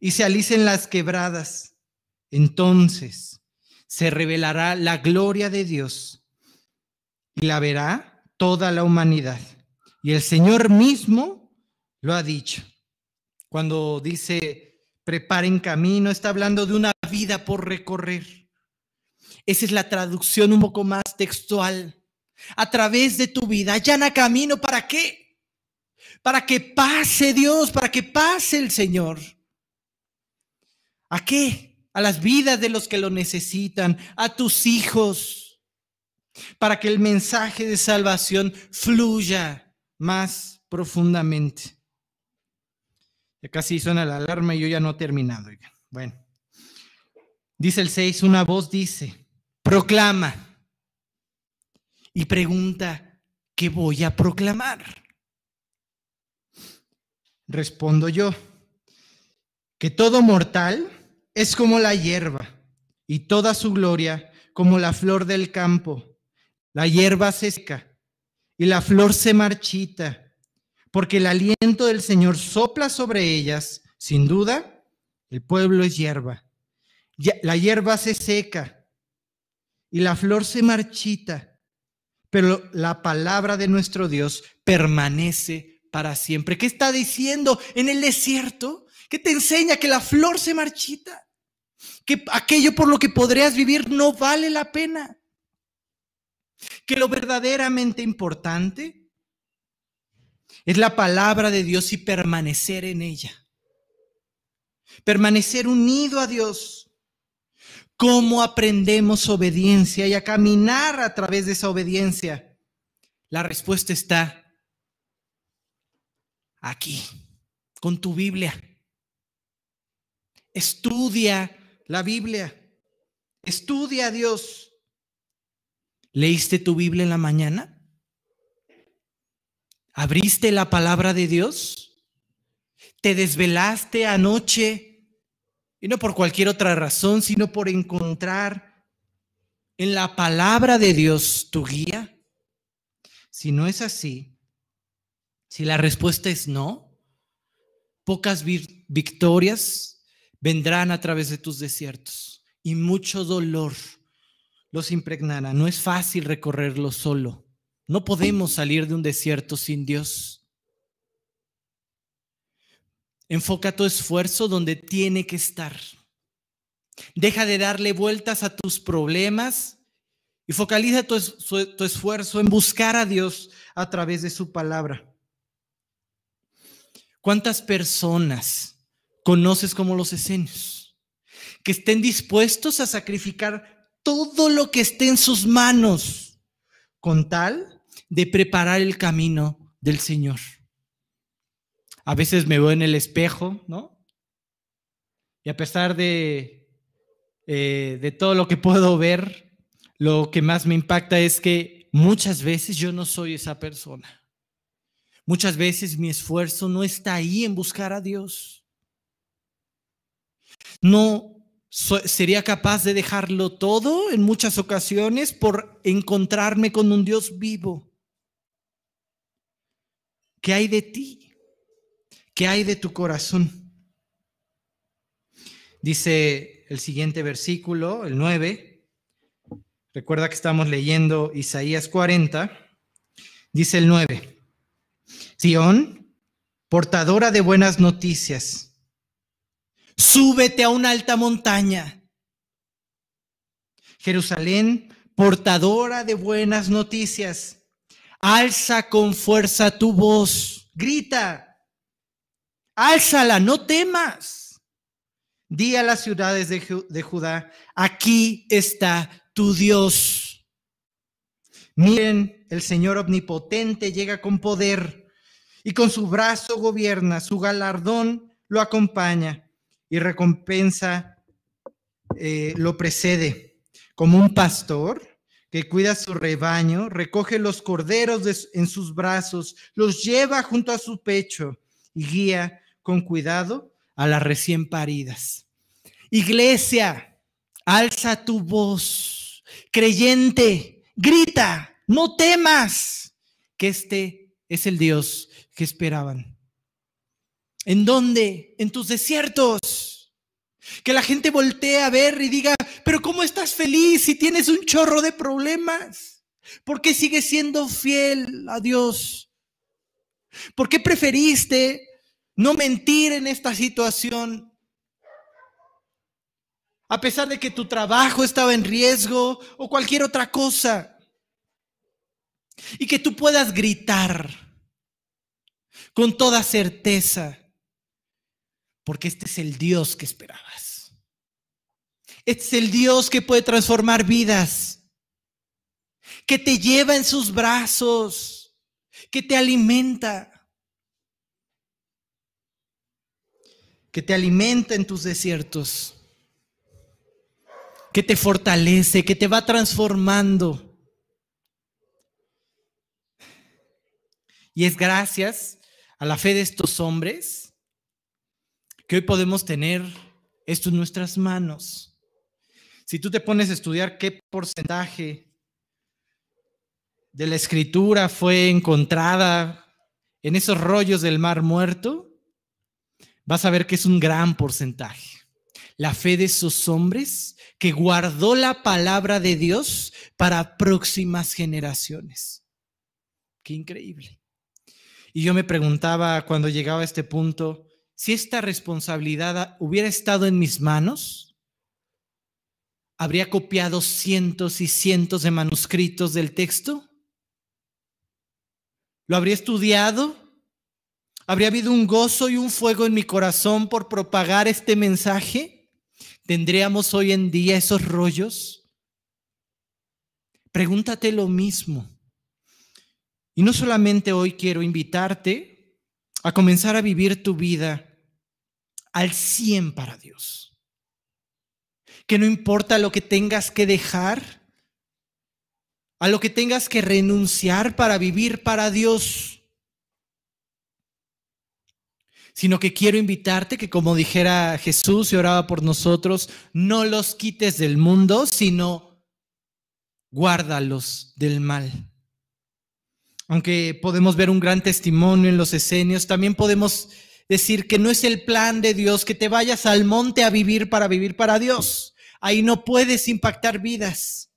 y se alicen las quebradas. Entonces se revelará la gloria de Dios y la verá toda la humanidad. Y el Señor mismo lo ha dicho. Cuando dice preparen camino, está hablando de una vida por recorrer. Esa es la traducción un poco más textual. A través de tu vida, allana camino, ¿para qué? Para que pase Dios, para que pase el Señor. ¿A qué? A las vidas de los que lo necesitan, a tus hijos, para que el mensaje de salvación fluya más profundamente. Ya casi suena la alarma y yo ya no he terminado. Bueno, dice el 6, una voz dice, proclama. Y pregunta, ¿qué voy a proclamar? Respondo yo, que todo mortal es como la hierba y toda su gloria como la flor del campo. La hierba se seca y la flor se marchita porque el aliento del Señor sopla sobre ellas. Sin duda, el pueblo es hierba. La hierba se seca y la flor se marchita, pero la palabra de nuestro Dios permanece para siempre. ¿Qué está diciendo en el desierto? ¿Qué te enseña que la flor se marchita? Que aquello por lo que podrías vivir no vale la pena. Que lo verdaderamente importante es la palabra de Dios y permanecer en ella. Permanecer unido a Dios. ¿Cómo aprendemos obediencia y a caminar a través de esa obediencia? La respuesta está aquí, con tu Biblia. Estudia la Biblia. Estudia a Dios. ¿Leíste tu Biblia en la mañana? ¿Abriste la palabra de Dios? ¿Te desvelaste anoche? Y no por cualquier otra razón, sino por encontrar en la palabra de Dios tu guía. Si no es así, si la respuesta es no, pocas victorias vendrán a través de tus desiertos y mucho dolor los impregnará. No es fácil recorrerlo solo. No podemos salir de un desierto sin Dios. Enfoca tu esfuerzo donde tiene que estar. Deja de darle vueltas a tus problemas y focaliza tu, esfuerzo en buscar a Dios a través de su palabra. ¿Cuántas personas conoces como los esenios que estén dispuestos a sacrificar todo lo que esté en sus manos con tal de preparar el camino del Señor. A veces me veo en el espejo, ¿no? Y a pesar de, eh, de todo lo que puedo ver, lo que más me impacta es que muchas veces yo no soy esa persona. Muchas veces mi esfuerzo no está ahí en buscar a Dios. No sería capaz de dejarlo todo en muchas ocasiones por encontrarme con un Dios vivo. ¿Qué hay de ti? ¿Qué hay de tu corazón? Dice el siguiente versículo, el 9. Recuerda que estamos leyendo Isaías 40. Dice el 9. Sión, portadora de buenas noticias. Súbete a una alta montaña. Jerusalén, portadora de buenas noticias Alza con fuerza tu voz, grita, álzala, no temas. Di a las ciudades de, de Judá, aquí está tu Dios. Miren, el Señor omnipotente llega con poder y con su brazo gobierna, su galardón lo acompaña y recompensa eh, lo precede. Como un pastor que cuida su rebaño, recoge los corderos en sus brazos, los lleva junto a su pecho y guía con cuidado a las recién paridas. Iglesia, alza tu voz. Creyente, grita, no temas, que este es el Dios que esperaban. ¿En dónde? En tus desiertos. Que la gente voltee a ver y diga, pero ¿cómo estás feliz si tienes un chorro de problemas? ¿Por qué sigues siendo fiel a Dios? ¿Por qué preferiste no mentir en esta situación? A pesar de que tu trabajo estaba en riesgo o cualquier otra cosa. Y que tú puedas gritar con toda certeza, porque este es el Dios que esperabas. Este es el Dios que puede transformar vidas, que te lleva en sus brazos, que te alimenta, que te alimenta en tus desiertos, que te fortalece, que te va transformando. Y es gracias a la fe de estos hombres que hoy podemos tener esto en nuestras manos. Si tú te pones a estudiar qué porcentaje de la escritura fue encontrada en esos rollos del mar muerto, vas a ver que es un gran porcentaje. La fe de esos hombres que guardó la palabra de Dios para próximas generaciones. Qué increíble. Y yo me preguntaba cuando llegaba a este punto, si esta responsabilidad hubiera estado en mis manos, ¿habría copiado cientos y cientos de manuscritos del texto? ¿Lo habría estudiado? ¿Habría habido un gozo y un fuego en mi corazón por propagar este mensaje? ¿Tendríamos hoy en día esos rollos? Pregúntate lo mismo. Y no solamente hoy quiero invitarte a comenzar a vivir tu vida al 100 para Dios. Que no importa lo que tengas que dejar, a lo que tengas que renunciar para vivir para Dios, sino que quiero invitarte que como dijera Jesús y oraba por nosotros, no los quites del mundo, sino guárdalos del mal aunque podemos ver un gran testimonio en los escenios, también podemos decir que no es el plan de Dios que te vayas al monte a vivir para vivir para Dios. Ahí no puedes impactar vidas,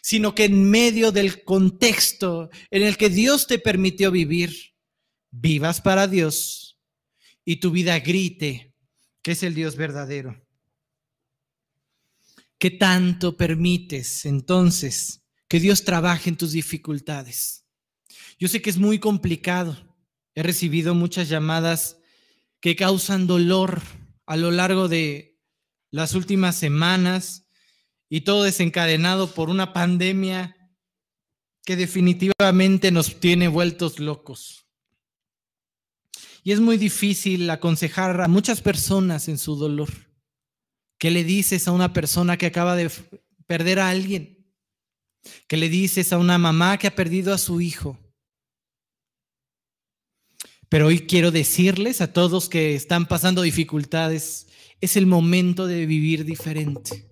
sino que en medio del contexto en el que Dios te permitió vivir, vivas para Dios y tu vida grite que es el Dios verdadero. ¿Qué tanto permites entonces que Dios trabaje en tus dificultades? Yo sé que es muy complicado. He recibido muchas llamadas que causan dolor a lo largo de las últimas semanas y todo desencadenado por una pandemia que definitivamente nos tiene vueltos locos. Y es muy difícil aconsejar a muchas personas en su dolor. ¿Qué le dices a una persona que acaba de perder a alguien? ¿Qué le dices a una mamá que ha perdido a su hijo? Pero hoy quiero decirles a todos que están pasando dificultades, es el momento de vivir diferente.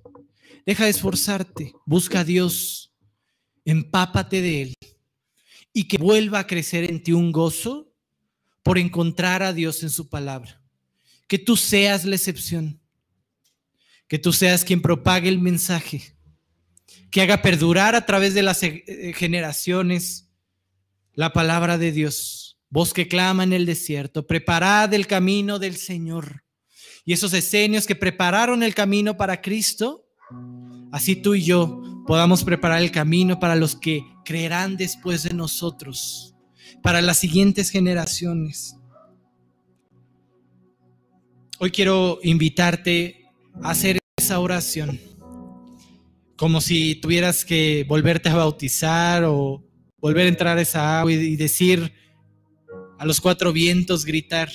Deja de esforzarte, busca a Dios, empápate de Él y que vuelva a crecer en ti un gozo por encontrar a Dios en su palabra. Que tú seas la excepción, que tú seas quien propague el mensaje, que haga perdurar a través de las eh, generaciones la palabra de Dios Voz que clama en el desierto, preparad el camino del Señor. Y esos esenios que prepararon el camino para Cristo, así tú y yo podamos preparar el camino para los que creerán después de nosotros, para las siguientes generaciones. Hoy quiero invitarte a hacer esa oración, como si tuvieras que volverte a bautizar o volver a entrar a esa agua y decir, a los cuatro vientos gritar,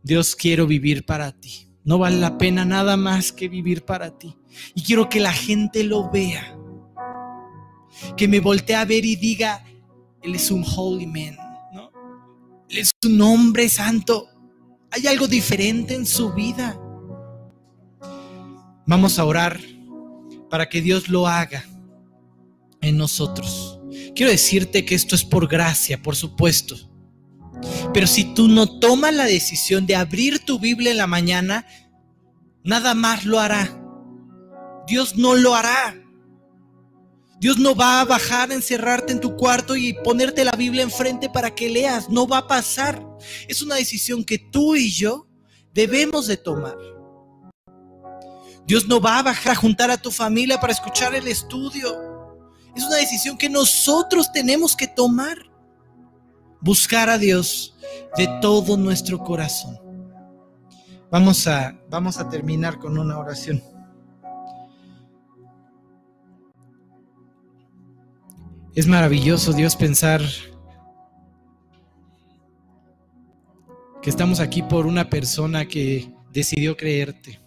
Dios quiero vivir para ti. No vale la pena nada más que vivir para ti. Y quiero que la gente lo vea. que me voltee a ver y diga, Él es un holy man, ¿no? Él es un hombre santo. Hay algo diferente en su vida. Vamos a orar para que Dios lo haga en nosotros. Quiero decirte que esto es por gracia, por supuesto. Pero si tú no tomas la decisión de abrir tu Biblia en la mañana, nada más lo hará. Dios no lo hará. Dios no va a bajar, encerrarte en tu cuarto y ponerte la Biblia enfrente para que leas. No va a pasar. Es una decisión que tú y yo debemos de tomar. Dios no va a bajar a juntar a tu familia para escuchar el estudio. Es una decisión que nosotros tenemos que tomar. Buscar a Dios de todo nuestro corazón. Vamos a, vamos a terminar con una oración. Es maravilloso, Dios, pensar que estamos aquí por una persona que decidió creerte.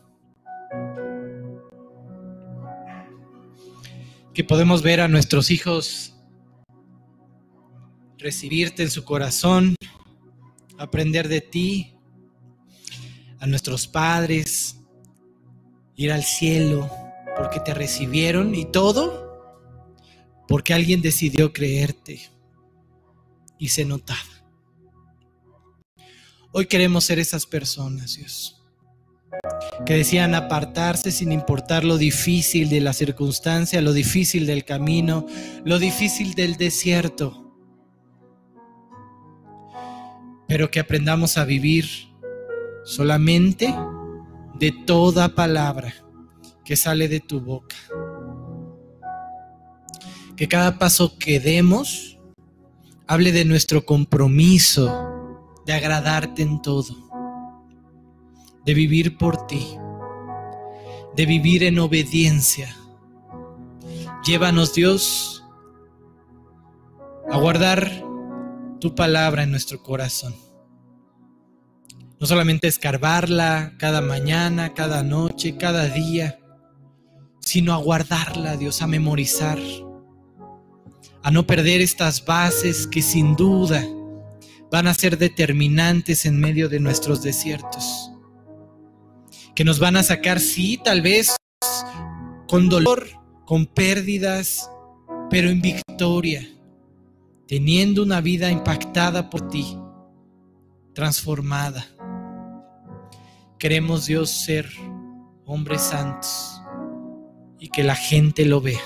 Que podemos ver a nuestros hijos recibirte en su corazón, aprender de ti, a nuestros padres, ir al cielo porque te recibieron y todo porque alguien decidió creerte y se notaba. Hoy queremos ser esas personas, Dios, que decían apartarse sin importar lo difícil de la circunstancia, lo difícil del camino, lo difícil del desierto, pero que aprendamos a vivir solamente de toda palabra que sale de tu boca que cada paso que demos hable de nuestro compromiso de agradarte en todo, de vivir por ti, de vivir en obediencia. Llévanos Dios a guardar tu palabra en nuestro corazón. No solamente escarbarla cada mañana, cada noche, cada día, sino a guardarla, Dios, a memorizar a no perder estas bases que sin duda van a ser determinantes en medio de nuestros desiertos, que nos van a sacar, sí, tal vez con dolor, con pérdidas, pero en victoria, teniendo una vida impactada por ti, transformada. Queremos Dios ser hombres santos y que la gente lo vea.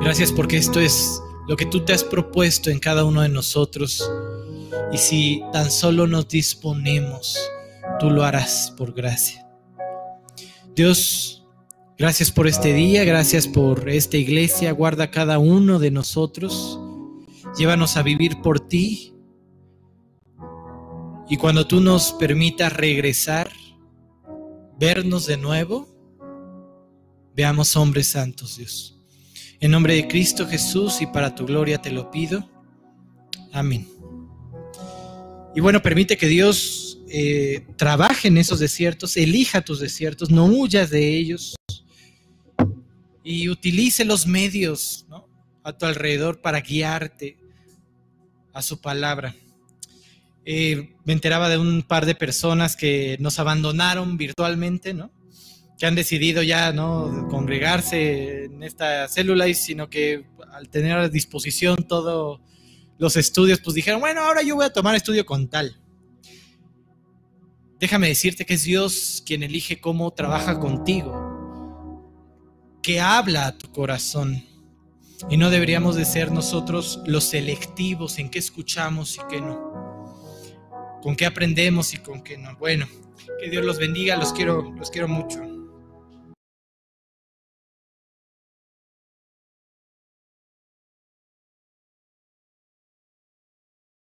Gracias porque esto es lo que tú te has propuesto en cada uno de nosotros. Y si tan solo nos disponemos, tú lo harás por gracia. Dios, gracias por este día, gracias por esta iglesia. Guarda cada uno de nosotros. Llévanos a vivir por ti. Y cuando tú nos permitas regresar, vernos de nuevo, veamos hombres santos, Dios. En nombre de Cristo Jesús y para tu gloria te lo pido. Amén. Y bueno, permite que Dios eh, trabaje en esos desiertos, elija tus desiertos, no huyas de ellos y utilice los medios a tu alrededor para guiarte a su palabra. Eh, me enteraba de un par de personas que nos abandonaron virtualmente, que han decidido ya no congregarse en esta célula, sino que al tener a disposición todos los estudios, pues dijeron, bueno, ahora yo voy a tomar estudio con tal. Déjame decirte que es Dios quien elige cómo trabaja contigo, que habla a tu corazón. Y no deberíamos de ser nosotros los selectivos en qué escuchamos y qué no. Con qué aprendemos y con qué no. Bueno, que Dios los bendiga, los quiero, los quiero mucho.